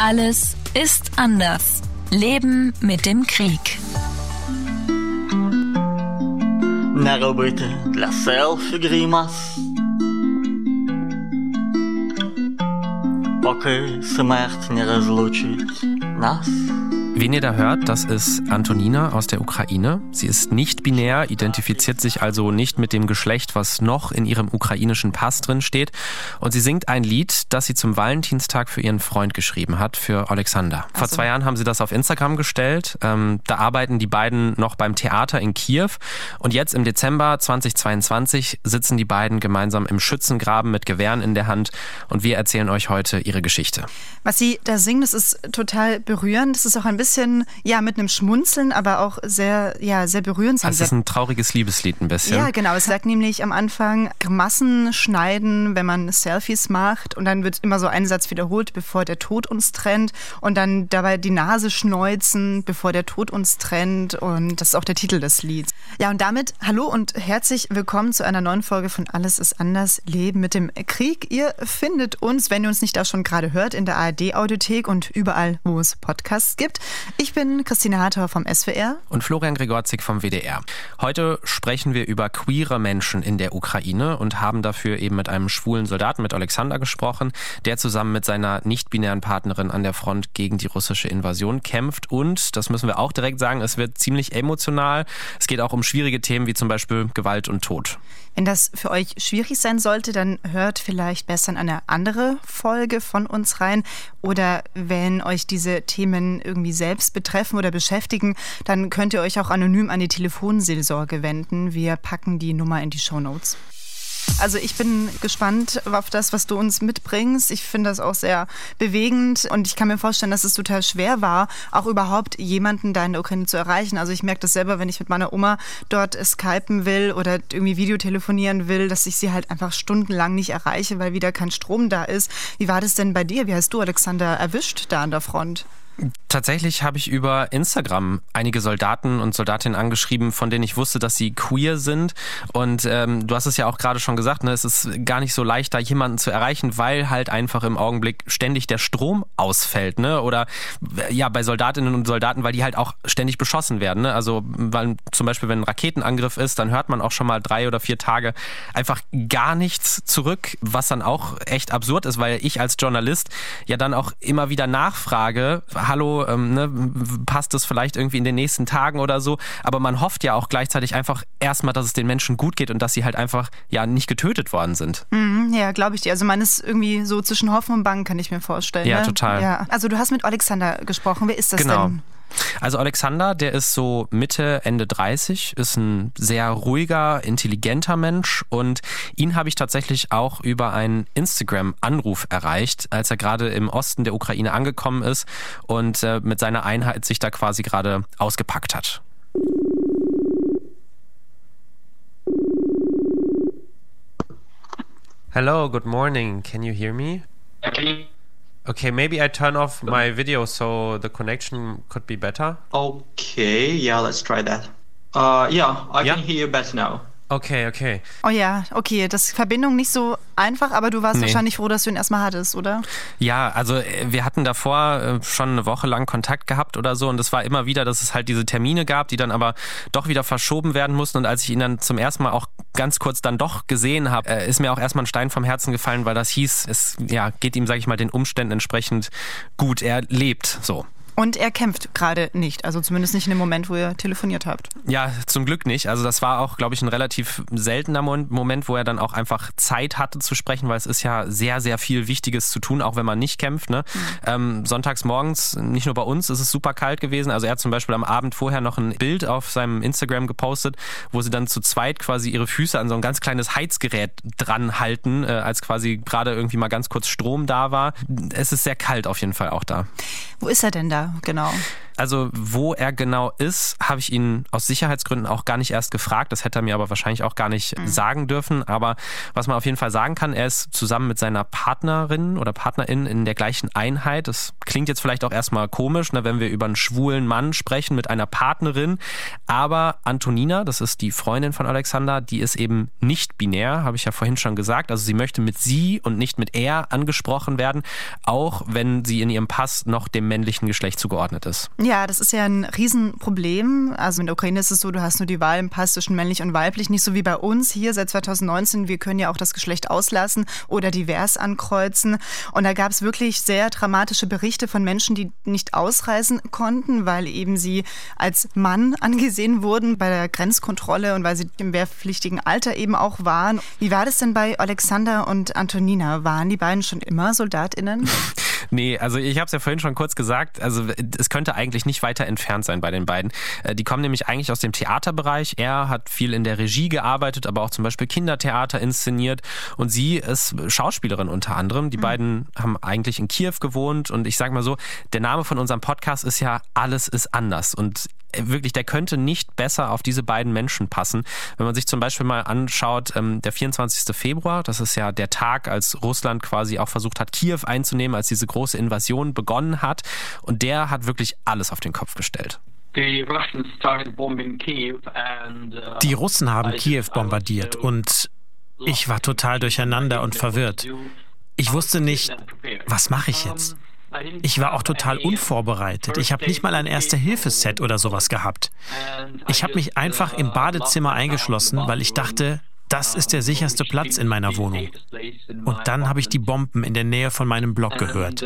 Alles ist anders. Leben mit dem Krieg. Не робити для селфі грімас. Поки смерть не розлучить нас. Wen ihr da hört, das ist Antonina aus der Ukraine. Sie ist nicht binär, identifiziert sich also nicht mit dem Geschlecht, was noch in ihrem ukrainischen Pass drin steht. Und sie singt ein Lied, das sie zum Valentinstag für ihren Freund geschrieben hat, für Alexander. Vor zwei Jahren haben sie das auf Instagram gestellt. Ähm, da arbeiten die beiden noch beim Theater in Kiew. Und jetzt im Dezember 2022 sitzen die beiden gemeinsam im Schützengraben mit Gewehren in der Hand. Und wir erzählen euch heute ihre Geschichte. Was sie da singen, das ist total berührend. Das ist auch ein bisschen, ja, mit einem Schmunzeln, aber auch sehr, ja, sehr berührend. Es ist ein trauriges Liebeslied ein bisschen. Ja, genau. Es sagt nämlich am Anfang Grimassen schneiden, wenn man Selfies macht. Und dann wird immer so ein Satz wiederholt, bevor der Tod uns trennt. Und dann dabei die Nase schneuzen, bevor der Tod uns trennt. Und das ist auch der Titel des Lieds. Ja, und damit hallo und herzlich willkommen zu einer neuen Folge von Alles ist anders, Leben mit dem Krieg. Ihr findet uns, wenn ihr uns nicht auch schon gerade hört, in der ARD-Audiothek und überall, wo es Podcasts gibt. Ich bin Christine Hartauer vom SWR. Und Florian Gregorzig vom WDR. Heute sprechen wir über queere Menschen in der Ukraine und haben dafür eben mit einem schwulen Soldaten, mit Alexander, gesprochen, der zusammen mit seiner nicht-binären Partnerin an der Front gegen die russische Invasion kämpft. Und, das müssen wir auch direkt sagen, es wird ziemlich emotional. Es geht auch um schwierige Themen wie zum Beispiel Gewalt und Tod. Wenn das für euch schwierig sein sollte, dann hört vielleicht besser in eine andere Folge von uns rein. Oder wenn euch diese Themen irgendwie selbst betreffen oder beschäftigen, dann könnt ihr euch auch anonym an die Telefonseelsorge wenden. Wir packen die Nummer in die Show Notes. Also ich bin gespannt auf das, was du uns mitbringst. Ich finde das auch sehr bewegend und ich kann mir vorstellen, dass es total schwer war, auch überhaupt jemanden da in der Ukraine zu erreichen. Also ich merke das selber, wenn ich mit meiner Oma dort skypen will oder irgendwie Videotelefonieren will, dass ich sie halt einfach stundenlang nicht erreiche, weil wieder kein Strom da ist. Wie war das denn bei dir? Wie hast du Alexander erwischt da an der Front? Tatsächlich habe ich über Instagram einige Soldaten und Soldatinnen angeschrieben, von denen ich wusste, dass sie queer sind. Und ähm, du hast es ja auch gerade schon gesagt, ne, es ist gar nicht so leicht, da jemanden zu erreichen, weil halt einfach im Augenblick ständig der Strom ausfällt. Ne? Oder ja, bei Soldatinnen und Soldaten, weil die halt auch ständig beschossen werden. Ne? Also weil zum Beispiel, wenn ein Raketenangriff ist, dann hört man auch schon mal drei oder vier Tage einfach gar nichts zurück, was dann auch echt absurd ist, weil ich als Journalist ja dann auch immer wieder nachfrage, hallo, ähm, ne, passt es vielleicht irgendwie in den nächsten Tagen oder so. Aber man hofft ja auch gleichzeitig einfach erstmal, dass es den Menschen gut geht und dass sie halt einfach ja nicht getötet worden sind. Mhm, ja, glaube ich dir. Also man ist irgendwie so zwischen Hoffen und Bangen, kann ich mir vorstellen. Ja, ne? total. Ja. Also du hast mit Alexander gesprochen. Wer ist das Genau. denn? Also Alexander, der ist so Mitte, Ende 30, ist ein sehr ruhiger, intelligenter Mensch und ihn habe ich tatsächlich auch über einen Instagram-Anruf erreicht, als er gerade im Osten der Ukraine angekommen ist und äh, mit seiner Einheit sich da quasi gerade ausgepackt hat. Hello, good morning. Can you hear me? Okay. Okay, maybe I turn off my video so the connection could be better. Okay, yeah, let's try that. Uh, yeah, I Yeah? can hear you better now. Okay, okay. Oh ja, okay. Das ist Verbindung nicht so einfach, aber du warst Nee. wahrscheinlich froh, dass du ihn erstmal hattest, oder? Ja, also äh, wir hatten davor äh, schon eine Woche lang Kontakt gehabt oder so und es war immer wieder, dass es halt diese Termine gab, die dann aber doch wieder verschoben werden mussten und als ich ihn dann zum ersten Mal auch ganz kurz dann doch gesehen habe, äh, ist mir auch erstmal ein Stein vom Herzen gefallen, weil das hieß, es ja, geht ihm, sag ich mal, den Umständen entsprechend gut. Er lebt so. Und er kämpft gerade nicht, also zumindest nicht in dem Moment, wo ihr telefoniert habt. Ja, zum Glück nicht. Also das war auch, glaube ich, ein relativ seltener Mo- Moment, wo er dann auch einfach Zeit hatte zu sprechen, weil es ist ja sehr, sehr viel Wichtiges zu tun, auch wenn man nicht kämpft. Ne? Ähm, sonntags morgens, nicht nur bei uns, ist es super kalt gewesen. Also er hat zum Beispiel am Abend vorher noch ein Bild auf seinem Instagram gepostet, wo sie dann zu zweit quasi ihre Füße an so ein ganz kleines Heizgerät dran halten, äh, als quasi gerade irgendwie mal ganz kurz Strom da war. Es ist sehr kalt auf jeden Fall auch da. Wo ist er denn da? Ja, genau. Also wo er genau ist, habe ich ihn aus Sicherheitsgründen auch gar nicht erst gefragt. Das hätte er mir aber wahrscheinlich auch gar nicht mhm. sagen dürfen. Aber was man auf jeden Fall sagen kann, er ist zusammen mit seiner Partnerin oder Partnerin in der gleichen Einheit. Das klingt jetzt vielleicht auch erstmal komisch, ne, wenn wir über einen schwulen Mann sprechen mit einer Partnerin. Aber Antonina, das ist die Freundin von Alexander, die ist eben nicht binär, habe ich ja vorhin schon gesagt. Also sie möchte mit sie und nicht mit er angesprochen werden, auch wenn sie in ihrem Pass noch dem männlichen Geschlecht zugeordnet ist. Ja, das ist ja ein Riesenproblem. Also in der Ukraine ist es so, du hast nur die Wahl im Pass zwischen männlich und weiblich, nicht so wie bei uns hier seit 2019. Wir können ja auch das Geschlecht auslassen oder divers ankreuzen. Und da gab es wirklich sehr dramatische Berichte von Menschen, die nicht ausreisen konnten, weil eben sie als Mann angesehen wurden bei der Grenzkontrolle und weil sie im wehrpflichtigen Alter eben auch waren. Wie war das denn bei Alexander und Antonina? Waren die beiden schon immer SoldatInnen? Nee, also ich habe es ja vorhin schon kurz gesagt, also es könnte eigentlich nicht weiter entfernt sein bei den beiden. Äh, die kommen nämlich eigentlich aus dem Theaterbereich. Er hat viel in der Regie gearbeitet, aber auch zum Beispiel Kindertheater inszeniert und sie ist Schauspielerin unter anderem. Die mhm. beiden haben eigentlich in Kiew gewohnt und ich sage mal so, der Name von unserem Podcast ist ja Alles ist anders und wirklich, der könnte nicht besser auf diese beiden Menschen passen. Wenn man sich zum Beispiel mal anschaut, ähm, der 24. Februar, das ist ja der Tag, als Russland quasi auch versucht hat, Kiew einzunehmen, als diese große Invasion begonnen hat. Und der hat wirklich alles auf den Kopf gestellt. Die Russen haben Kiew bombardiert und ich war total durcheinander und verwirrt. Ich wusste nicht, was mache ich jetzt? Ich war auch total unvorbereitet. Ich habe nicht mal ein Erste-Hilfe-Set oder sowas gehabt. Ich habe mich einfach im Badezimmer eingeschlossen, weil ich dachte, das ist der sicherste Platz in meiner Wohnung. Und dann habe ich die Bomben in der Nähe von meinem Block gehört.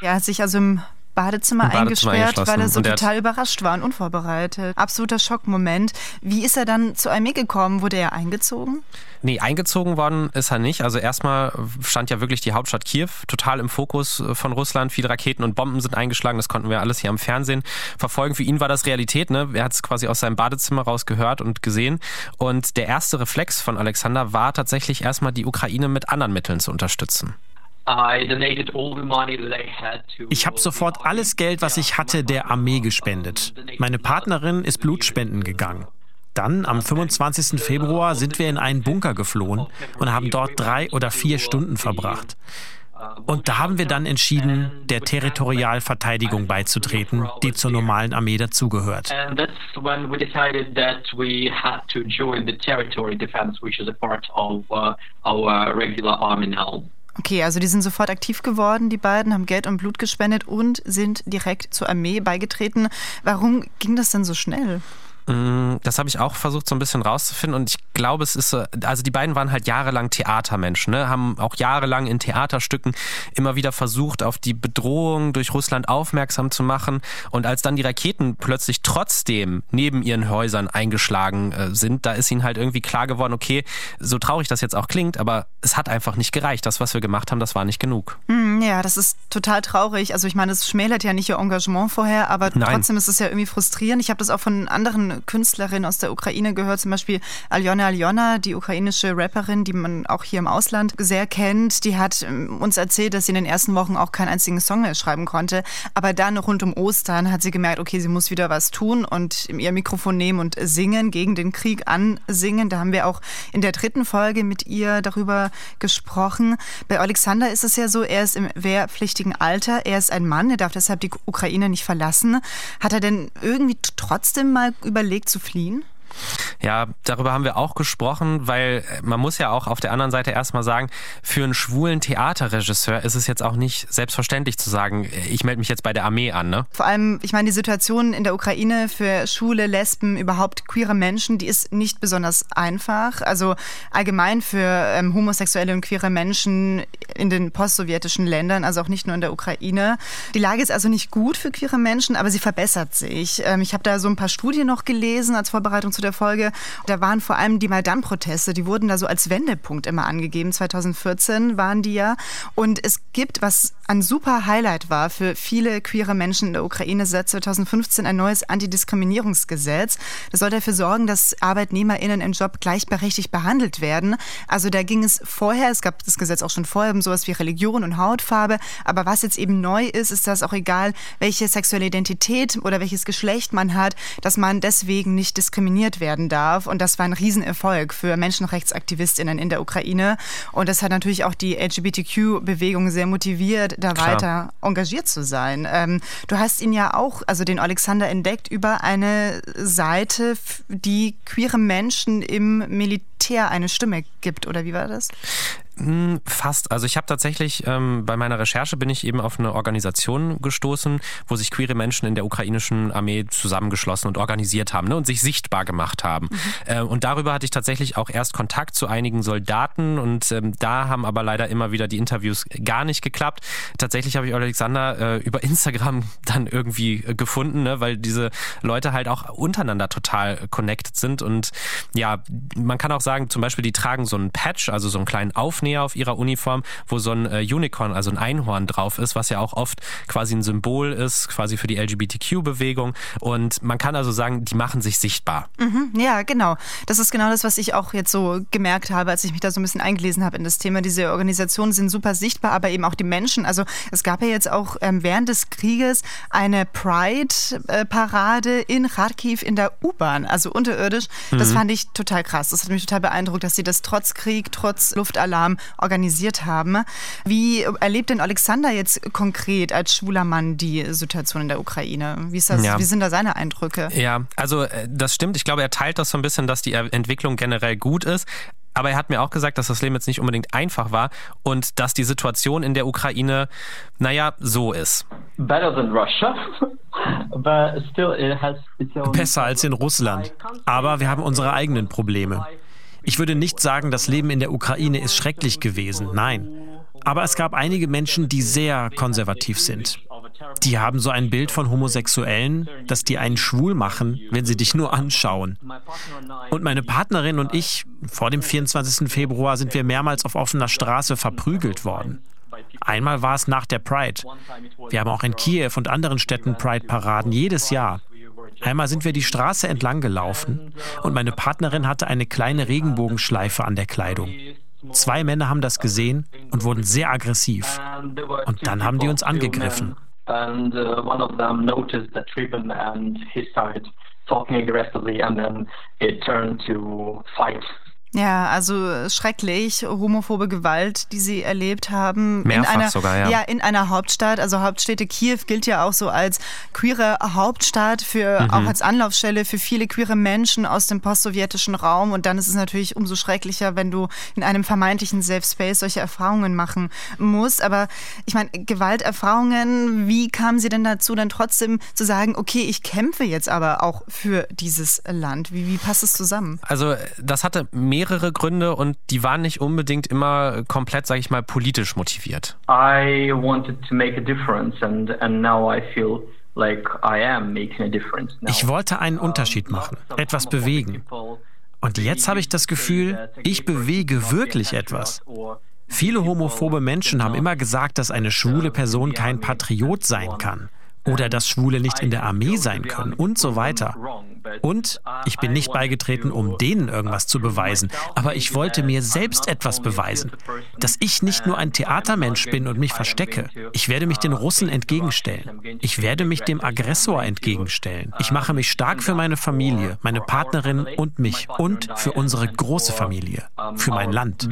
Er hat sich also im Badezimmer, Badezimmer eingesperrt, weil er so total überrascht war und unvorbereitet. Absoluter Schockmoment. Wie ist er dann zur Armee gekommen? Wurde er eingezogen? Nee, eingezogen worden ist er nicht. Also erstmal stand ja wirklich die Hauptstadt Kiew total im Fokus von Russland. Viele Raketen und Bomben sind eingeschlagen. Das konnten wir alles hier am Fernsehen verfolgen. Für ihn war das Realität. Ne? Er hat es quasi aus seinem Badezimmer raus gehört und gesehen. Und der erste Reflex von Alexander war tatsächlich erstmal die Ukraine mit anderen Mitteln zu unterstützen. Ich habe sofort alles Geld, was ich hatte, der Armee gespendet. Meine Partnerin ist Blutspenden gegangen. Dann, am 25. Februar, sind wir in einen Bunker geflohen und haben dort drei oder vier Stunden verbracht. Und da haben wir dann entschieden, der Territorialverteidigung beizutreten, die zur normalen Armee dazugehört. Okay, also die sind sofort aktiv geworden, die beiden, haben Geld und Blut gespendet und sind direkt zur Armee beigetreten. Warum ging das denn so schnell? Mm, das habe ich auch versucht so ein bisschen rauszufinden und ich glaube, es ist so, also die beiden waren halt jahrelang Theatermenschen, ne? haben auch jahrelang in Theaterstücken immer wieder versucht, auf die Bedrohung durch Russland aufmerksam zu machen und als dann die Raketen plötzlich trotzdem neben ihren Häusern eingeschlagen äh, sind, da ist ihnen halt irgendwie klar geworden, okay, so traurig das jetzt auch klingt, aber es hat einfach nicht gereicht. Das, was wir gemacht haben, das war nicht genug. Mm, ja, das ist total traurig. Also ich meine, es schmälert ja nicht ihr Engagement vorher, aber Nein. trotzdem ist es ja irgendwie frustrierend. Ich habe das auch von anderen Künstlerin aus der Ukraine gehört, zum Beispiel Aljona Aljona, die ukrainische Rapperin, die man auch hier im Ausland sehr kennt. Die hat ähm, uns erzählt, dass sie in den ersten Wochen auch keinen einzigen Song mehr schreiben konnte. Aber dann rund um Ostern hat sie gemerkt, okay, sie muss wieder was tun und ihr Mikrofon nehmen und singen, gegen den Krieg ansingen. Da haben wir auch in der dritten Folge mit ihr darüber gesprochen. Bei Alexander ist es ja so, er ist im wehrpflichtigen Alter, er ist ein Mann, er darf deshalb die Ukraine nicht verlassen. Hat er denn irgendwie trotzdem mal überlegt, überlegt zu fliehen? Ja, darüber haben wir auch gesprochen, weil man muss ja auch auf der anderen Seite erstmal sagen, für einen schwulen Theaterregisseur ist es jetzt auch nicht selbstverständlich zu sagen, ich melde mich jetzt bei der Armee an. Ne? Vor allem, ich meine, die Situation in der Ukraine für Schwule, Lesben, überhaupt queere Menschen, die ist nicht besonders einfach. Also allgemein für ähm, homosexuelle und queere Menschen in den postsowjetischen Ländern, also auch nicht nur in der Ukraine. Die Lage ist also nicht gut für queere Menschen, aber sie verbessert sich. Ähm, ich habe da so ein paar Studien noch gelesen als Vorbereitung zu der Folge. Da waren vor allem die Maidan-Proteste, die wurden da so als Wendepunkt immer angegeben. 2014 waren die ja. Und es gibt, was ein super Highlight war für viele queere Menschen in der Ukraine seit 2015 ein neues Antidiskriminierungsgesetz. Das soll dafür sorgen, dass ArbeitnehmerInnen im Job gleichberechtigt behandelt werden. Also da ging es vorher, es gab das Gesetz auch schon vorher um sowas wie Religion und Hautfarbe. Aber was jetzt eben neu ist, ist, dass auch egal, welche sexuelle Identität oder welches Geschlecht man hat, dass man deswegen nicht diskriminiert werden darf. Und das war ein Riesenerfolg für MenschenrechtsaktivistInnen in der Ukraine. Und das hat natürlich auch die LGBTQ-Bewegung sehr motiviert, da Klar. weiter engagiert zu sein. Ähm, du hast ihn ja auch, also den Alexander entdeckt, über eine Seite, die queere Menschen im Militär eine Stimme gibt, oder wie war das? Hm, fast. Also ich habe tatsächlich ähm, bei meiner Recherche bin ich eben auf eine Organisation gestoßen, wo sich queere Menschen in der ukrainischen Armee zusammengeschlossen und organisiert haben ne, und sich sichtbar gemacht haben. Mhm. Äh, und darüber hatte ich tatsächlich auch erst Kontakt zu einigen Soldaten und ähm, da haben aber leider immer wieder die Interviews gar nicht geklappt. Tatsächlich habe ich Alexander äh, über Instagram dann irgendwie äh, gefunden, ne, weil diese Leute halt auch untereinander total connected sind und ja, man kann auch sagen, zum Beispiel die tragen so einen Patch, also so einen kleinen Aufnahme Aufnäher auf ihrer Uniform, wo so ein äh, Unicorn, also ein Einhorn drauf ist, was ja auch oft quasi ein Symbol ist, quasi für die LGBTQ-Bewegung. Und man kann also sagen, die machen sich sichtbar. Mhm, ja, genau. Das ist genau das, was ich auch jetzt so gemerkt habe, als ich mich da so ein bisschen eingelesen habe in das Thema. Diese Organisationen sind super sichtbar, aber eben auch die Menschen. Also es gab ja jetzt auch ähm, während des Krieges eine Pride-Parade in Kharkiv in der U-Bahn, also unterirdisch. Das mhm. fand ich total krass. Das hat mich total beeindruckt, dass sie das trotz Krieg, trotz Luftalarm organisiert haben. Wie erlebt denn Alexander jetzt konkret als schwuler Mann die Situation in der Ukraine? Wie, ist das, ja. wie sind da seine Eindrücke? Ja, also äh, das stimmt. Ich glaube, er teilt das so ein bisschen, dass die Entwicklung generell gut ist. Aber er hat mir auch gesagt, dass das Leben jetzt nicht unbedingt einfach war und dass die Situation in der Ukraine, naja, so ist. Besser als in Russland. Aber wir haben unsere eigenen Probleme. Ich würde nicht sagen, das Leben in der Ukraine ist schrecklich gewesen. Nein. Aber es gab einige Menschen, die sehr konservativ sind. Die haben so ein Bild von Homosexuellen, dass die einen schwul machen, wenn sie dich nur anschauen. Und meine Partnerin und ich, vor dem 24. Februar sind wir mehrmals auf offener Straße verprügelt worden. Einmal war es nach der Pride. Wir haben auch in Kiew und anderen Städten Pride-Paraden jedes Jahr. Einmal sind wir die Straße entlang gelaufen und meine Partnerin hatte eine kleine Regenbogenschleife an der Kleidung. Zwei Männer haben das gesehen und wurden sehr aggressiv. Und dann haben die uns angegriffen. talking aggressively and then it turned to fight. Ja, also schrecklich, homophobe Gewalt, die sie erlebt haben. Mehrfach in einer, sogar, ja. Ja, in einer Hauptstadt. Also Hauptstädte Kiew gilt ja auch so als queere Hauptstadt, für, mhm. auch als Anlaufstelle für viele queere Menschen aus dem postsowjetischen Raum. Und dann ist es natürlich umso schrecklicher, wenn du in einem vermeintlichen Safe Space solche Erfahrungen machen musst. Aber ich meine, Gewalterfahrungen, wie kamen sie denn dazu, dann trotzdem zu sagen, okay, ich kämpfe jetzt aber auch für dieses Land? Wie, wie passt es zusammen? Also das hatte mehrere mehrere Gründe und die waren nicht unbedingt immer komplett, sage ich mal, politisch motiviert. I wanted to make a difference and, and now I feel ich wollte einen Unterschied machen, etwas bewegen. Und jetzt habe ich das Gefühl, ich bewege wirklich etwas. Viele homophobe Menschen haben immer gesagt, dass eine schwule Person kein Patriot sein kann oder dass Schwule nicht in der Armee sein können und so weiter. Und ich bin nicht beigetreten, um denen irgendwas zu beweisen, aber ich wollte mir selbst etwas beweisen, dass ich nicht nur ein Theatermensch bin und mich verstecke. Ich werde mich den Russen entgegenstellen. Ich werde mich dem Aggressor entgegenstellen. Ich mache mich stark für meine Familie, meine Partnerin und mich und für unsere große Familie, für mein Land.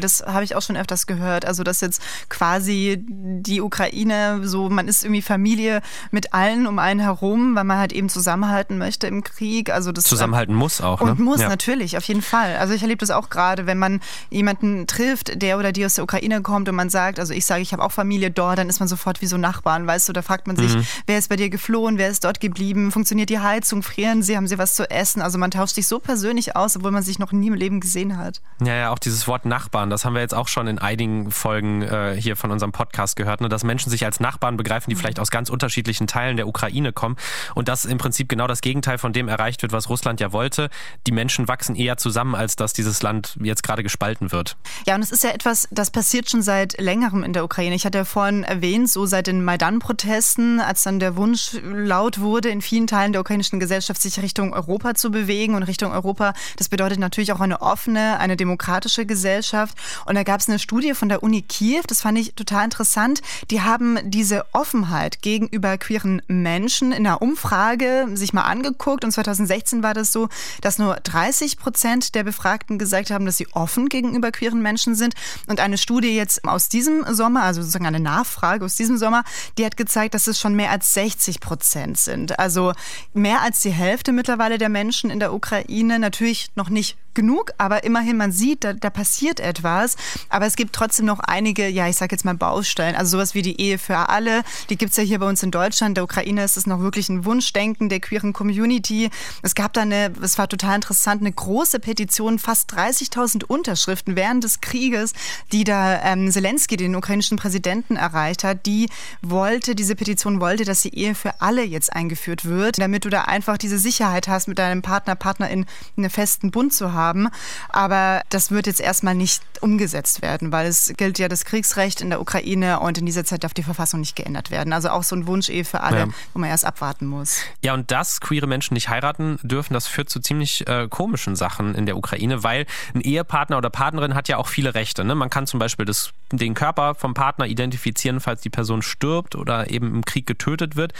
Das habe ich auch schon öfters gehört, also dass jetzt quasi die Ukraine so, man ist irgendwie Familie mit allen um einen herum, weil man halt eben zusammenhalten möchte im Krieg. Also das zusammenhalten muss auch. Und ne? muss ja. natürlich, auf jeden Fall. Also ich erlebe das auch gerade, wenn man jemanden trifft, der oder die aus der Ukraine kommt und man sagt, also ich sage, ich habe auch Familie dort, dann ist man sofort wie so Nachbarn, weißt du, da fragt man sich, mhm. wer ist bei dir geflohen, wer ist dort geblieben, funktioniert die Heizung, frieren sie, haben sie was zu essen? Also man tauscht sich so persönlich aus, obwohl man sich noch nie im Leben gesehen hat. Ja, ja, auch dieses Wort Nachbarn, das haben wir jetzt auch schon in einigen Folgen äh, hier von unserem Podcast gehört, ne, dass Menschen sich als Nachbarn begreifen, die mhm. vielleicht aus ganz unterschiedlichen Teilen der Ukraine kommen und dass im Prinzip genau das Gegenteil von dem erreicht wird, was Russland ja wollte. Die Menschen wachsen eher zusammen, als dass dieses Land jetzt gerade gespalten wird. Ja, und es ist ja etwas, das passiert schon seit längerem in der Ukraine. Ich hatte ja vorhin erwähnt, so seit den Maidan-Protesten, als dann der Wunsch laut wurde, in vielen Teilen der ukrainischen Gesellschaft sich Richtung Europa zu bewegen und Richtung Europa. Das bedeutet natürlich auch eine offene, eine demokratische Gesellschaft. Und da gab es eine Studie von der Uni Kiew, das fand ich total interessant. Die haben diese Offenheit gegenüber queeren Menschen in einer Umfrage sich mal angeguckt. Und 2016 war das so, dass nur 30 Prozent der Befragten gesagt haben, dass sie offen gegenüber queeren Menschen sind. Und eine Studie jetzt aus diesem Sommer, also sozusagen eine Nachfrage aus diesem Sommer, die hat gezeigt, dass es schon mehr als 60 Prozent sind. Also mehr als die Hälfte mittlerweile der Menschen in der Ukraine. Natürlich noch nicht genug, aber immerhin, man sieht, da, da passiert etwas. Aber es gibt trotzdem noch einige, ja, ich sage jetzt mal Baustellen. Also sowas wie die Ehe für alle, die gibt es ja hier bei uns in Deutschland. Der Ukraine ist es noch wirklich ein Wunschdenken der queeren Community. Es gab da eine, es war total interessant, eine große Petition, fast 30.000 Unterschriften während des Krieges, die da ähm, Zelensky, den ukrainischen Präsidenten, erreicht hat. Die wollte, diese Petition wollte, dass die Ehe für alle jetzt eingeführt wird, damit du da einfach diese Sicherheit hast, mit deinem Partner, Partnerin einen festen Bund zu haben haben. Aber das wird jetzt erstmal nicht umgesetzt werden, weil es gilt ja das Kriegsrecht in der Ukraine und in dieser Zeit darf die Verfassung nicht geändert werden. Also auch so ein Wunsch eh für alle, ja. wo man erst abwarten muss. Ja, und dass queere Menschen nicht heiraten dürfen, das führt zu ziemlich äh, komischen Sachen in der Ukraine, weil ein Ehepartner oder Partnerin hat ja auch viele Rechte. Ne? Man kann zum Beispiel das, den Körper vom Partner identifizieren, falls die Person stirbt oder eben im Krieg getötet wird.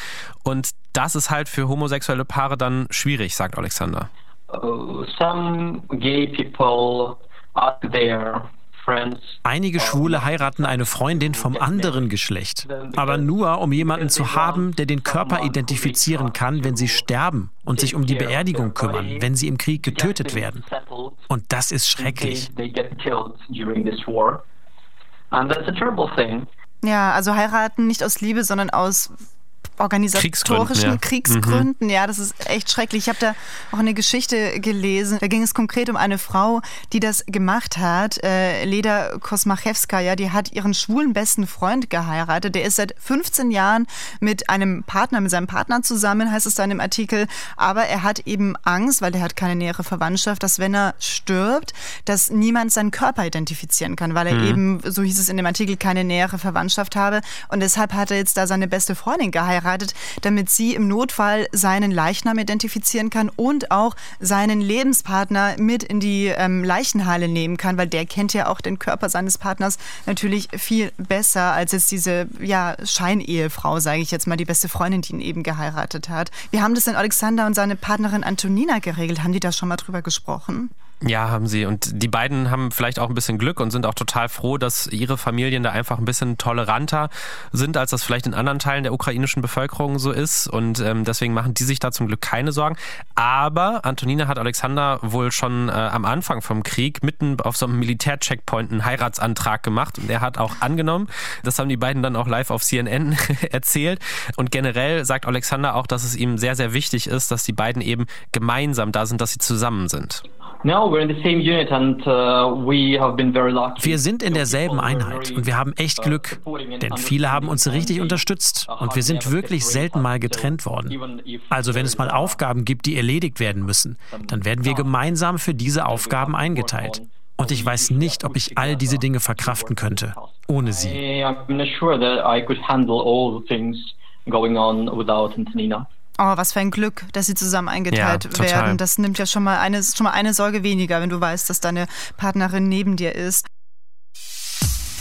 Und das ist halt für homosexuelle Paare dann schwierig, sagt Alexander. Einige Schwule heiraten eine Freundin vom anderen Geschlecht, aber nur um jemanden zu haben, der den Körper identifizieren kann, wenn sie sterben und sich um die Beerdigung kümmern, wenn sie im Krieg getötet werden. Und das ist schrecklich. Ja, also heiraten nicht aus Liebe, sondern aus organisatorischen Kriegsgründen, ja. Kriegsgründen. Mhm. ja. das ist echt schrecklich. Ich habe da auch eine Geschichte gelesen. Da ging es konkret um eine Frau, die das gemacht hat. Äh, Leda Kosmachewskaja, die hat ihren schwulen besten Freund geheiratet. Der ist seit 15 Jahren mit einem Partner, mit seinem Partner zusammen, heißt es da in dem Artikel. Aber er hat eben Angst, weil der hat keine nähere Verwandtschaft, dass wenn er stirbt, dass niemand seinen Körper identifizieren kann, weil er mhm. eben, so hieß es in dem Artikel, keine nähere Verwandtschaft habe. Und deshalb hat er jetzt da seine beste Freundin geheiratet geheiratet, damit sie im Notfall seinen Leichnam identifizieren kann und auch seinen Lebenspartner mit in die ähm, Leichenhalle nehmen kann, weil der kennt ja auch den Körper seines Partners natürlich viel besser als jetzt diese ja, Scheinehefrau, sage ich jetzt mal, die beste Freundin, die ihn eben geheiratet hat. Wie haben das denn Alexander und seine Partnerin Antonina geregelt? Haben die da schon mal drüber gesprochen? Ja, haben sie. Und die beiden haben vielleicht auch ein bisschen Glück und sind auch total froh, dass ihre Familien da einfach ein bisschen toleranter sind, als das vielleicht in anderen Teilen der ukrainischen Bevölkerung so ist. Und ähm, deswegen machen die sich da zum Glück keine Sorgen. Aber Antonina hat Alexander wohl schon äh, am Anfang vom Krieg mitten auf so einem Militärcheckpoint einen Heiratsantrag gemacht und er hat auch angenommen. Das haben die beiden dann auch live auf CNN erzählt. Und generell sagt Alexander auch, dass es ihm sehr, sehr wichtig ist, dass die beiden eben gemeinsam da sind, dass sie zusammen sind. Uh, wir sind in derselben Einheit und wir haben echt uh, Glück, denn viele haben uns richtig unterstützt und wir sind wirklich selten mal getrennt worden. Also wenn es mal Aufgaben gibt, die erledigt werden müssen, dann werden wir gemeinsam für diese Aufgaben eingeteilt. Und ich weiß nicht, ob ich all diese Dinge verkraften könnte, ohne sie. going on without Antonina. Oh, was für ein Glück, dass sie zusammen eingeteilt ja, werden. Das nimmt ja schon mal eine, schon mal eine Sorge weniger, wenn du weißt, dass deine Partnerin neben dir ist.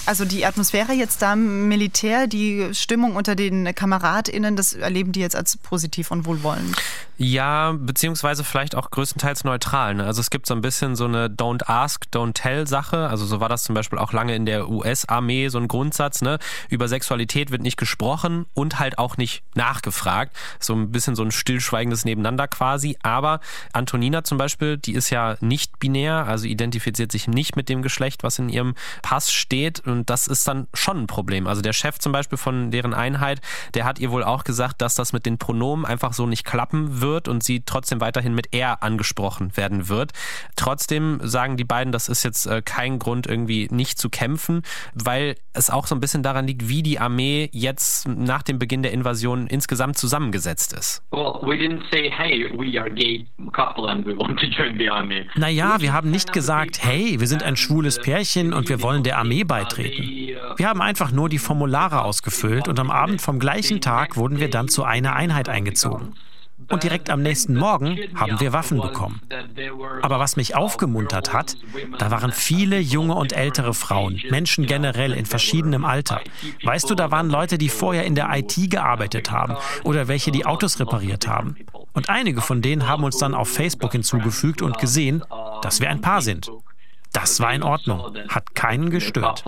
Also die Atmosphäre jetzt da im Militär, die Stimmung unter den KameradInnen, das erleben die jetzt als positiv und wohlwollend. Ja, beziehungsweise vielleicht auch größtenteils neutral. Ne? Also es gibt so ein bisschen so eine Don't Ask, Don't Tell Sache. Also so war das zum Beispiel auch lange in der US-Armee so ein Grundsatz. Ne? Über Sexualität wird nicht gesprochen und halt auch nicht nachgefragt. So ein bisschen so ein stillschweigendes Nebeneinander quasi. Aber Antonina zum Beispiel, die ist ja nicht binär, also identifiziert sich nicht mit dem Geschlecht, was in ihrem Pass steht und das ist dann schon ein Problem. Also der Chef zum Beispiel von deren Einheit, der hat ihr wohl auch gesagt, dass das mit den Pronomen einfach so nicht klappen wird und sie trotzdem weiterhin mit er angesprochen werden wird. Trotzdem sagen die beiden, das ist jetzt äh, kein Grund irgendwie nicht zu kämpfen, weil es auch so ein bisschen daran liegt, wie die Armee jetzt nach dem Beginn der Invasion insgesamt zusammengesetzt ist. Naja, wir haben nicht gesagt, hey, wir sind ein schwules Pärchen und wir wollen der Armee beitreten. Wir haben einfach nur die Formulare ausgefüllt und am Abend vom gleichen Tag wurden wir dann zu einer Einheit eingezogen. Und direkt am nächsten Morgen haben wir Waffen bekommen. Aber was mich aufgemuntert hat, da waren viele junge und ältere Frauen, Menschen generell in verschiedenem Alter. Weißt du, da waren Leute, die vorher in der IT gearbeitet haben oder welche, die Autos repariert haben. Und einige von denen haben uns dann auf Facebook hinzugefügt und gesehen, dass wir ein Paar sind. Das war in Ordnung, hat keinen gestört.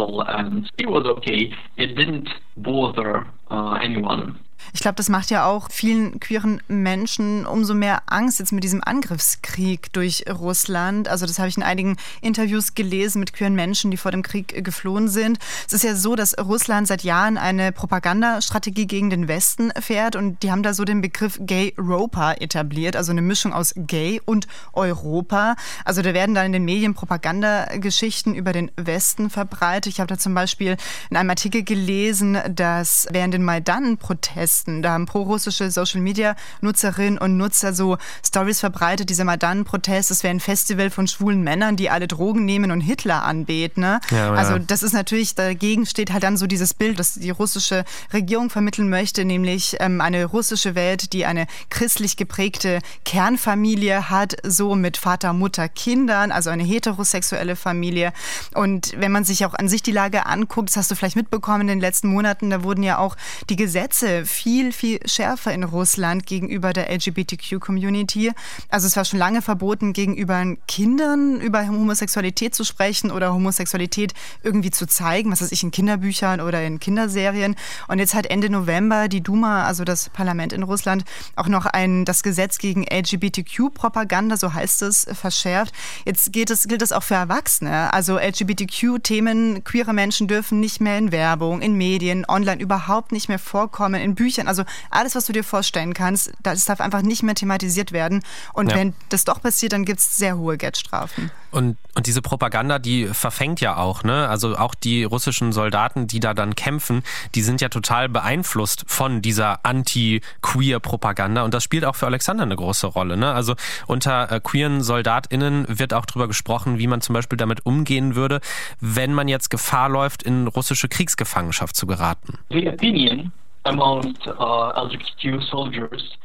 Ich glaube, das macht ja auch vielen queeren Menschen umso mehr Angst jetzt mit diesem Angriffskrieg durch Russland. Also das habe ich in einigen Interviews gelesen mit queeren Menschen, die vor dem Krieg geflohen sind. Es ist ja so, dass Russland seit Jahren eine Propagandastrategie gegen den Westen fährt und die haben da so den Begriff Gay Europa etabliert, also eine Mischung aus Gay und Europa. Also da werden dann in den Medien Propagandageschichten über den Westen verbreitet. Ich habe da zum Beispiel in einem Artikel gelesen, dass während den Maidan-Protesten Westen. Da haben pro-russische Social-Media-Nutzerinnen und Nutzer so Stories verbreitet, dieser Maidan-Protest, das wäre ein Festival von schwulen Männern, die alle Drogen nehmen und Hitler anbeten. Ne? Ja, also das ist natürlich, dagegen steht halt dann so dieses Bild, das die russische Regierung vermitteln möchte, nämlich ähm, eine russische Welt, die eine christlich geprägte Kernfamilie hat, so mit Vater, Mutter, Kindern, also eine heterosexuelle Familie. Und wenn man sich auch an sich die Lage anguckt, das hast du vielleicht mitbekommen in den letzten Monaten, da wurden ja auch die Gesetze viel viel, viel schärfer in Russland gegenüber der LGBTQ-Community. Also es war schon lange verboten, gegenüber Kindern über Homosexualität zu sprechen oder Homosexualität irgendwie zu zeigen, was weiß ich, in Kinderbüchern oder in Kinderserien. Und jetzt hat Ende November die Duma, also das Parlament in Russland, auch noch ein, das Gesetz gegen LGBTQ-Propaganda, so heißt es, verschärft. Jetzt gilt es, gilt es auch für Erwachsene. Also LGBTQ-Themen, queere Menschen dürfen nicht mehr in Werbung, in Medien, online überhaupt nicht mehr vorkommen, in Büchern Büchern, also alles, was du dir vorstellen kannst, das darf einfach nicht mehr thematisiert werden. Und ja. wenn das doch passiert, dann gibt es sehr hohe Geldstrafen. Und, und diese Propaganda, die verfängt ja auch, ne? Also auch die russischen Soldaten, die da dann kämpfen, die sind ja total beeinflusst von dieser anti-queer-Propaganda. Und das spielt auch für Alexander eine große Rolle. Ne? Also unter äh, queeren SoldatInnen wird auch darüber gesprochen, wie man zum Beispiel damit umgehen würde, wenn man jetzt Gefahr läuft, in russische Kriegsgefangenschaft zu geraten. The opinion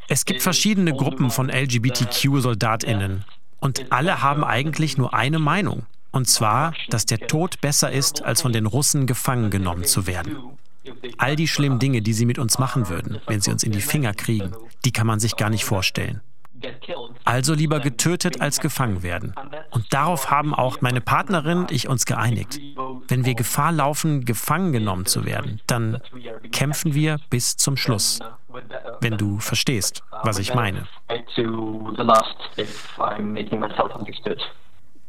es gibt verschiedene Gruppen von LGBTQ-SoldatInnen und alle haben eigentlich nur eine Meinung. Und zwar, dass der Tod besser ist, als von den Russen gefangen genommen zu werden. All die schlimmen Dinge, die sie mit uns machen würden, wenn sie uns in die Finger kriegen, die kann man sich gar nicht vorstellen. Also lieber getötet als gefangen werden. Und darauf haben auch meine Partnerin und ich uns geeinigt. Wenn wir Gefahr laufen, gefangen genommen zu werden, dann kämpfen wir bis zum Schluss. Wenn du verstehst, was ich meine.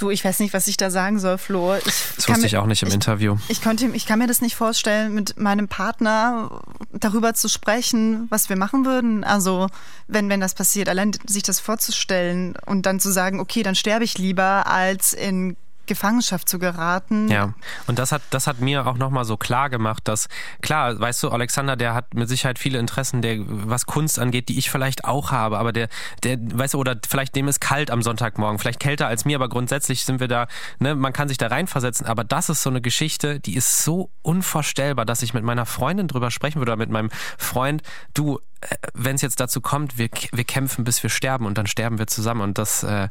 Du, ich weiß nicht, was ich da sagen soll, Flo. Ich das wusste ich auch nicht im ich, Interview. Ich, konnte, ich kann mir das nicht vorstellen, mit meinem Partner darüber zu sprechen, was wir machen würden. Also, wenn, wenn das passiert, allein sich das vorzustellen und dann zu sagen, okay, dann sterbe ich lieber, als in Gefangenschaft zu geraten. Ja, und das hat, das hat mir auch nochmal so klar gemacht, dass, klar, weißt du, Alexander, der hat mit Sicherheit viele Interessen, der, was Kunst angeht, die ich vielleicht auch habe, aber der, der, weißt du, oder vielleicht dem ist kalt am Sonntagmorgen, vielleicht kälter als mir, aber grundsätzlich sind wir da, ne, man kann sich da reinversetzen, aber das ist so eine Geschichte, die ist so unvorstellbar, dass ich mit meiner Freundin drüber sprechen würde, oder mit meinem Freund, du, äh, wenn es jetzt dazu kommt, wir, wir kämpfen, bis wir sterben und dann sterben wir zusammen und das, äh,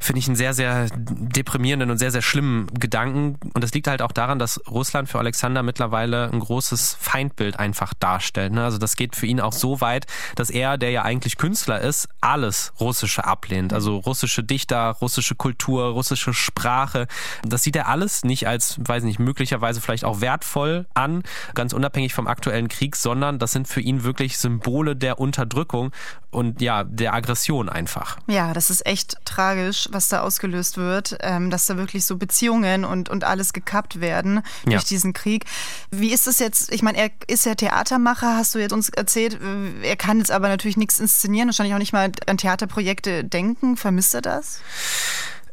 finde ich einen sehr, sehr deprimierenden und sehr, sehr schlimmen Gedanken. Und das liegt halt auch daran, dass Russland für Alexander mittlerweile ein großes Feindbild einfach darstellt. Ne? Also das geht für ihn auch so weit, dass er, der ja eigentlich Künstler ist, alles Russische ablehnt. Also russische Dichter, russische Kultur, russische Sprache. Das sieht er alles nicht als, weiß nicht, möglicherweise vielleicht auch wertvoll an, ganz unabhängig vom aktuellen Krieg, sondern das sind für ihn wirklich Symbole der Unterdrückung und ja, der Aggression einfach. Ja, das ist echt tragisch, was da ausgelöst wird, ähm, dass da wirklich so Beziehungen und, und alles gekappt werden durch ja. diesen Krieg. Wie ist es jetzt? Ich meine, er ist ja Theatermacher, hast du jetzt uns erzählt. Er kann jetzt aber natürlich nichts inszenieren, wahrscheinlich auch nicht mal an Theaterprojekte denken. Vermisst er das?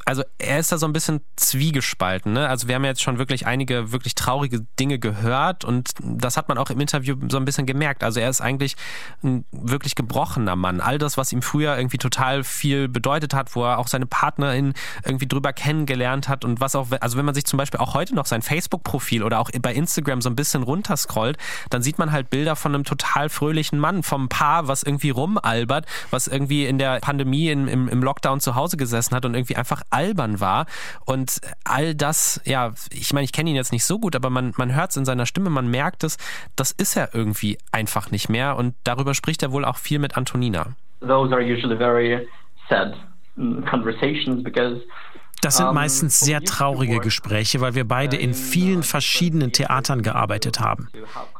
Also er ist da so ein bisschen zwiegespalten. Ne? Also wir haben jetzt schon wirklich einige wirklich traurige Dinge gehört und das hat man auch im Interview so ein bisschen gemerkt. Also er ist eigentlich ein wirklich gebrochener Mann. All das, was ihm früher irgendwie total viel bedeutet hat, wo er auch seine Partnerin irgendwie drüber kennengelernt hat und was auch, also wenn man sich zum Beispiel auch heute noch sein Facebook-Profil oder auch bei Instagram so ein bisschen runterscrollt, dann sieht man halt Bilder von einem total fröhlichen Mann, vom Paar, was irgendwie rumalbert, was irgendwie in der Pandemie im, im Lockdown zu Hause gesessen hat und irgendwie einfach albern war. Und all das, ja, ich meine, ich kenne ihn jetzt nicht so gut, aber man, man hört es in seiner Stimme, man merkt es, das ist er irgendwie einfach nicht mehr. Und darüber spricht er wohl auch viel mit Antonina. Those are usually very sad mm, conversations because das sind ähm, meistens sehr traurige Gespräche, weil wir beide in vielen verschiedenen Theatern gearbeitet haben.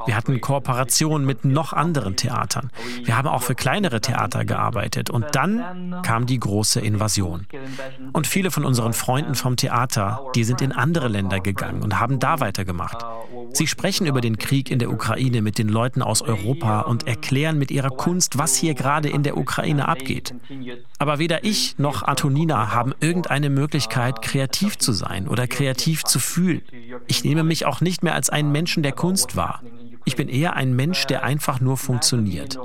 Wir hatten Kooperationen mit noch anderen Theatern. Wir haben auch für kleinere Theater gearbeitet. Und dann kam die große Invasion. Und viele von unseren Freunden vom Theater, die sind in andere Länder gegangen und haben da weitergemacht. Sie sprechen über den Krieg in der Ukraine mit den Leuten aus Europa und erklären mit ihrer Kunst, was hier gerade in der Ukraine abgeht. Aber weder ich noch Antonina haben irgendeine Möglichkeit, kreativ zu sein oder kreativ zu fühlen. Ich nehme mich auch nicht mehr als einen Menschen der Kunst wahr. Ich bin eher ein Mensch, der einfach nur funktioniert.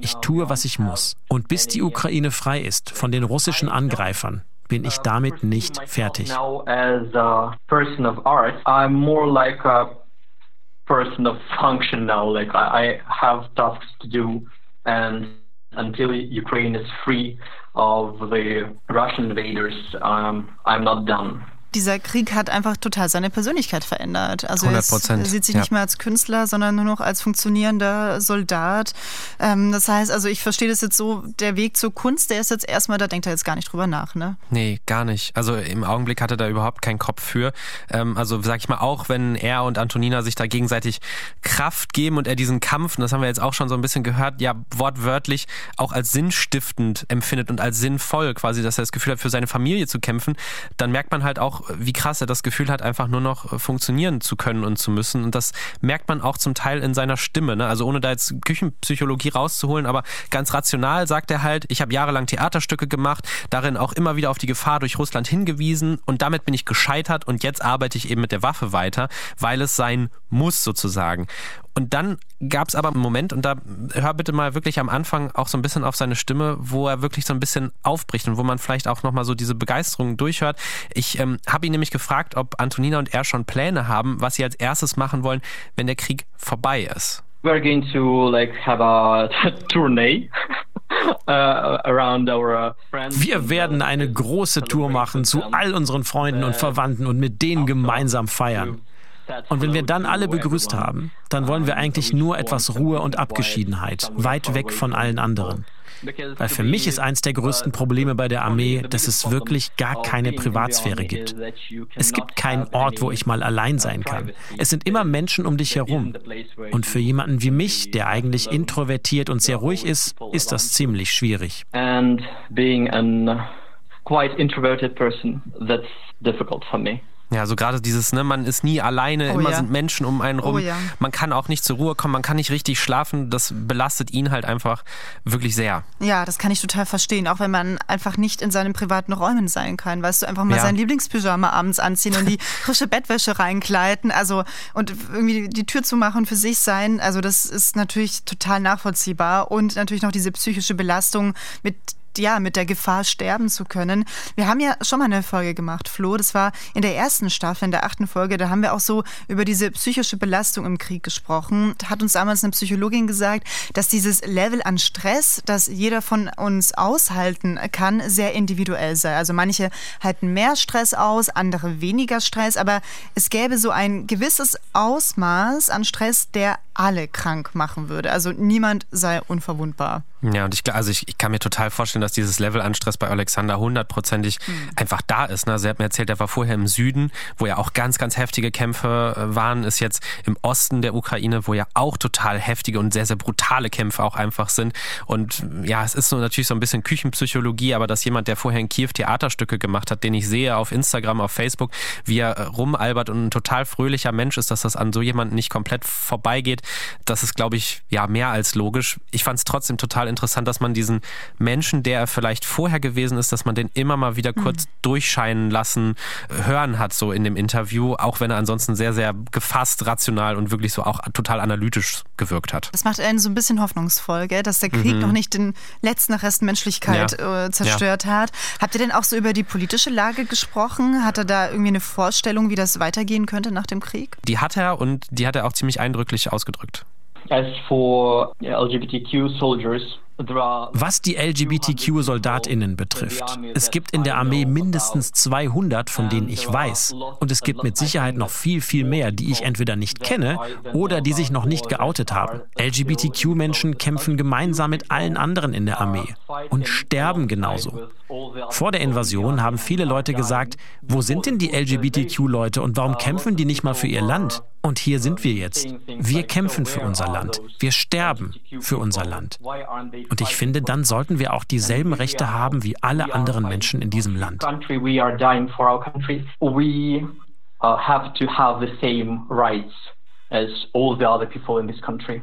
Ich tue, was ich muss. Und bis die Ukraine frei ist von den russischen Angreifern, bin ich damit nicht fertig. person of function now. Like I, have tasks to do, and until Ukraine is free of the Russian invaders, um, I'm not done. Dieser Krieg hat einfach total seine Persönlichkeit verändert. Also 100%, er sieht sich ja. nicht mehr als Künstler, sondern nur noch als funktionierender Soldat. Ähm, das heißt, also ich verstehe das jetzt so, der Weg zur Kunst, der ist jetzt erstmal, da denkt er jetzt gar nicht drüber nach, ne? Nee, gar nicht. Also im Augenblick hat er da überhaupt keinen Kopf für. Ähm, also sag ich mal, auch wenn er und Antonina sich da gegenseitig Kraft geben und er diesen Kampf, und das haben wir jetzt auch schon so ein bisschen gehört, ja wortwörtlich auch als sinnstiftend empfindet und als sinnvoll quasi, dass er das Gefühl hat, für seine Familie zu kämpfen, dann merkt man halt auch, wie krass er das Gefühl hat, einfach nur noch äh, funktionieren zu können und zu müssen. Und das merkt man auch zum Teil in seiner Stimme. Ne? Also ohne da jetzt Küchenpsychologie rauszuholen, aber ganz rational sagt er halt, ich habe jahrelang Theaterstücke gemacht, darin auch immer wieder auf die Gefahr durch Russland hingewiesen und damit bin ich gescheitert und jetzt arbeite ich eben mit der Waffe weiter, weil es sein muss sozusagen. Und dann gab es aber einen Moment, und da hör bitte mal wirklich am Anfang auch so ein bisschen auf seine Stimme, wo er wirklich so ein bisschen aufbricht und wo man vielleicht auch nochmal so diese Begeisterung durchhört. Ich ähm, habe ihn nämlich gefragt, ob Antonina und er schon Pläne haben, was sie als erstes machen wollen, wenn der Krieg vorbei ist. We're going to like have a tourney. Uh, Wir werden eine große Tour machen zu all unseren Freunden und Verwandten und mit denen gemeinsam feiern. Und wenn wir dann alle begrüßt haben, dann wollen wir eigentlich nur etwas Ruhe und Abgeschiedenheit, weit weg von allen anderen. Weil für mich ist eins der größten Probleme bei der Armee, dass es wirklich gar keine Privatsphäre gibt. Es gibt keinen Ort, wo ich mal allein sein kann. Es sind immer Menschen um dich herum. Und für jemanden wie mich, der eigentlich introvertiert und sehr ruhig ist, ist das ziemlich schwierig. And being a quite introverted person, that's difficult for me. Ja, so gerade dieses, ne, man ist nie alleine, oh, immer ja. sind Menschen um einen rum. Oh, ja. Man kann auch nicht zur Ruhe kommen, man kann nicht richtig schlafen. Das belastet ihn halt einfach wirklich sehr. Ja, das kann ich total verstehen. Auch wenn man einfach nicht in seinen privaten Räumen sein kann. Weißt du, einfach mal ja. sein Lieblingspyjama abends anziehen und die frische Bettwäsche reinkleiden. Also, und irgendwie die Tür zu machen für sich sein. Also, das ist natürlich total nachvollziehbar. Und natürlich noch diese psychische Belastung mit ja, mit der Gefahr sterben zu können. Wir haben ja schon mal eine Folge gemacht, Flo. Das war in der ersten Staffel, in der achten Folge. Da haben wir auch so über diese psychische Belastung im Krieg gesprochen. Da hat uns damals eine Psychologin gesagt, dass dieses Level an Stress, das jeder von uns aushalten kann, sehr individuell sei. Also manche halten mehr Stress aus, andere weniger Stress, aber es gäbe so ein gewisses Ausmaß an Stress, der alle krank machen würde. Also niemand sei unverwundbar. Ja, und ich, also ich, ich kann mir total vorstellen, dass dieses Level an Stress bei Alexander hundertprozentig mhm. einfach da ist. Ne? Er hat mir erzählt, er war vorher im Süden, wo ja auch ganz, ganz heftige Kämpfe äh, waren, ist jetzt im Osten der Ukraine, wo ja auch total heftige und sehr, sehr brutale Kämpfe auch einfach sind. Und ja, es ist so natürlich so ein bisschen Küchenpsychologie, aber dass jemand, der vorher in Kiew Theaterstücke gemacht hat, den ich sehe auf Instagram, auf Facebook, wie er äh, rumalbert und ein total fröhlicher Mensch ist, dass das an so jemanden nicht komplett vorbeigeht, das ist, glaube ich, ja, mehr als logisch. Ich fand es trotzdem total interessant, dass man diesen Menschen, der er vielleicht vorher gewesen ist, dass man den immer mal wieder kurz mhm. durchscheinen lassen, hören hat, so in dem Interview, auch wenn er ansonsten sehr, sehr gefasst, rational und wirklich so auch total analytisch gewirkt hat. Das macht einen so ein bisschen hoffnungsvoll, gell? dass der Krieg mhm. noch nicht den letzten Rest Menschlichkeit ja. äh, zerstört ja. hat. Habt ihr denn auch so über die politische Lage gesprochen? Hat er da irgendwie eine Vorstellung, wie das weitergehen könnte nach dem Krieg? Die hat er und die hat er auch ziemlich eindrücklich ausgedrückt. As for LGBTQ soldiers, was die LGBTQ-Soldatinnen betrifft, es gibt in der Armee mindestens 200, von denen ich weiß. Und es gibt mit Sicherheit noch viel, viel mehr, die ich entweder nicht kenne oder die sich noch nicht geoutet haben. LGBTQ-Menschen kämpfen gemeinsam mit allen anderen in der Armee und sterben genauso. Vor der Invasion haben viele Leute gesagt, wo sind denn die LGBTQ-Leute und warum kämpfen die nicht mal für ihr Land? Und hier sind wir jetzt. Wir kämpfen für unser Land. Wir sterben für unser Land. Und ich finde, dann sollten wir auch dieselben Rechte haben wie alle anderen Menschen in diesem Land. Uh, have to have the same rights as all the other people in this country.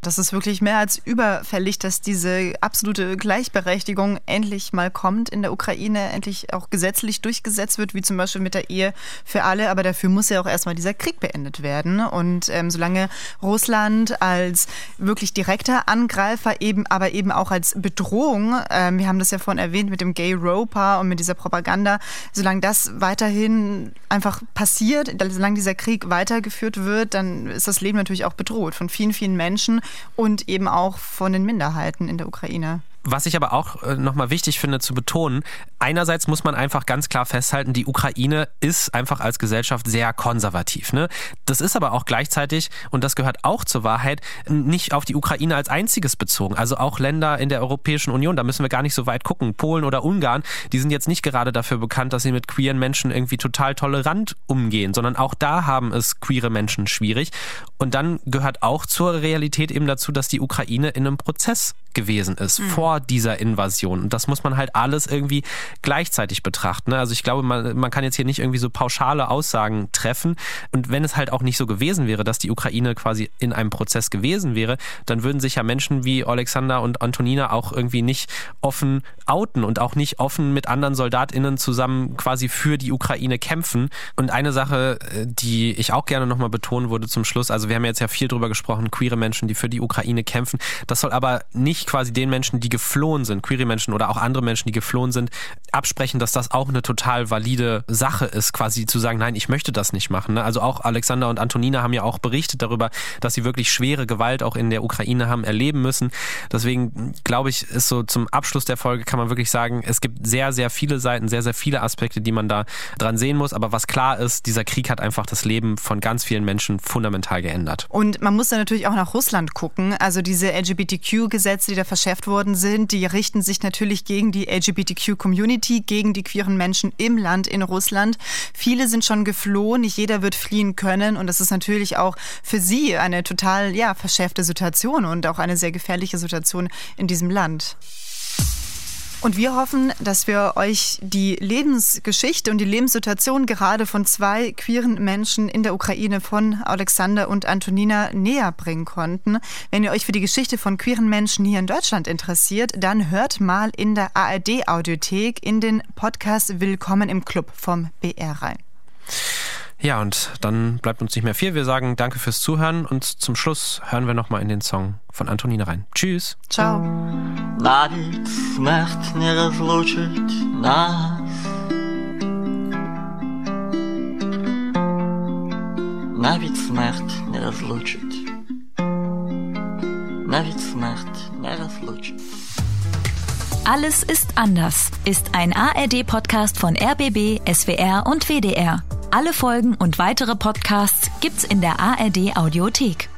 Das ist wirklich mehr als überfällig, dass diese absolute Gleichberechtigung endlich mal kommt in der Ukraine, endlich auch gesetzlich durchgesetzt wird, wie zum Beispiel mit der Ehe für alle. Aber dafür muss ja auch erstmal dieser Krieg beendet werden. Und ähm, solange Russland als wirklich direkter Angreifer eben, aber eben auch als Bedrohung, ähm, wir haben das ja vorhin erwähnt mit dem Gay Roper und mit dieser Propaganda, solange das weiterhin einfach passiert, solange dieser Krieg weitergeführt wird, dann ist das Leben natürlich auch bedroht von vielen, vielen Menschen und eben auch von den Minderheiten in der Ukraine. Was ich aber auch äh, nochmal wichtig finde zu betonen, einerseits muss man einfach ganz klar festhalten, die Ukraine ist einfach als Gesellschaft sehr konservativ. Ne? Das ist aber auch gleichzeitig, und das gehört auch zur Wahrheit, nicht auf die Ukraine als einziges bezogen. Also auch Länder in der Europäischen Union, da müssen wir gar nicht so weit gucken. Polen oder Ungarn, die sind jetzt nicht gerade dafür bekannt, dass sie mit queeren Menschen irgendwie total tolerant umgehen, sondern auch da haben es queere Menschen schwierig. Und dann gehört auch zur Realität eben dazu, dass die Ukraine in einem Prozess gewesen ist mhm. vor dieser Invasion. Und das muss man halt alles irgendwie gleichzeitig betrachten. Ne? Also ich glaube, man, man kann jetzt hier nicht irgendwie so pauschale Aussagen treffen. Und wenn es halt auch nicht so gewesen wäre, dass die Ukraine quasi in einem Prozess gewesen wäre, dann würden sich ja Menschen wie Alexander und Antonina auch irgendwie nicht offen outen und auch nicht offen mit anderen SoldatInnen zusammen quasi für die Ukraine kämpfen. Und eine Sache, äh, die ich auch gerne nochmal betonen würde zum Schluss, also wir haben jetzt ja viel drüber gesprochen, queere Menschen, die für die Ukraine kämpfen. Das soll aber nicht quasi den Menschen, die geflohen sind, queere Menschen oder auch andere Menschen, die geflohen sind, absprechen, dass das auch eine total valide Sache ist, quasi zu sagen, nein, ich möchte das nicht machen. Ne? Also auch Alexander und Antonina haben ja auch berichtet darüber, dass sie wirklich schwere Gewalt auch in der Ukraine haben erleben müssen. Deswegen glaube ich, ist so zum Abschluss der Folge kann man wirklich sagen, es gibt sehr, sehr viele Seiten, sehr, sehr viele Aspekte, die man da dran sehen muss. Aber was klar ist, dieser Krieg hat einfach das Leben von ganz vielen Menschen fundamental geändert. Und man muss da natürlich auch nach Russland gucken. Also diese LGBTQ-Gesetze, die da verschärft worden sind, die richten sich natürlich gegen die LGBTQ-Community, gegen die queeren Menschen im Land in Russland. Viele sind schon geflohen, nicht jeder wird fliehen können und das ist natürlich auch für sie eine total ja, verschärfte Situation und auch eine sehr gefährliche Situation in diesem Land. Und wir hoffen, dass wir euch die Lebensgeschichte und die Lebenssituation gerade von zwei queeren Menschen in der Ukraine von Alexander und Antonina näher bringen konnten. Wenn ihr euch für die Geschichte von queeren Menschen hier in Deutschland interessiert, dann hört mal in der ARD Audiothek in den Podcast Willkommen im Club vom BR rein. Ja, und dann bleibt uns nicht mehr viel. Wir sagen danke fürs Zuhören und zum Schluss hören wir nochmal in den Song von Antonine rein. Tschüss. Ciao. Alles ist anders ist ein ARD-Podcast von RBB, SWR und WDR. Alle Folgen und weitere Podcasts gibt's in der ARD Audiothek.